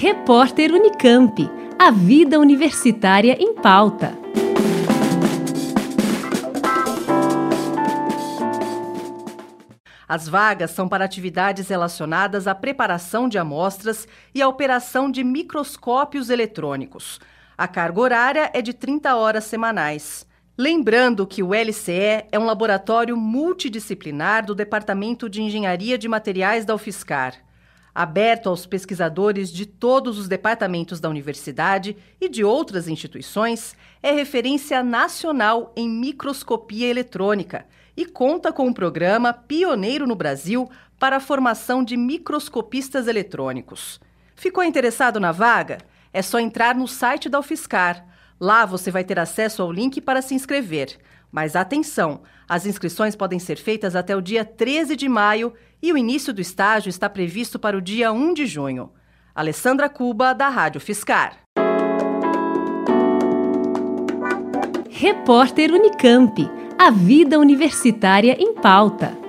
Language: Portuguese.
Repórter Unicamp. A vida universitária em pauta. As vagas são para atividades relacionadas à preparação de amostras e à operação de microscópios eletrônicos. A carga horária é de 30 horas semanais. Lembrando que o LCE é um laboratório multidisciplinar do Departamento de Engenharia de Materiais da UFSCar aberto aos pesquisadores de todos os departamentos da universidade e de outras instituições, é referência nacional em microscopia eletrônica e conta com um programa pioneiro no Brasil para a formação de microscopistas eletrônicos. Ficou interessado na vaga? É só entrar no site da UFSCar. Lá você vai ter acesso ao link para se inscrever. Mas atenção! As inscrições podem ser feitas até o dia 13 de maio e o início do estágio está previsto para o dia 1 de junho. Alessandra Cuba, da Rádio Fiscar. Repórter Unicamp. A vida universitária em pauta.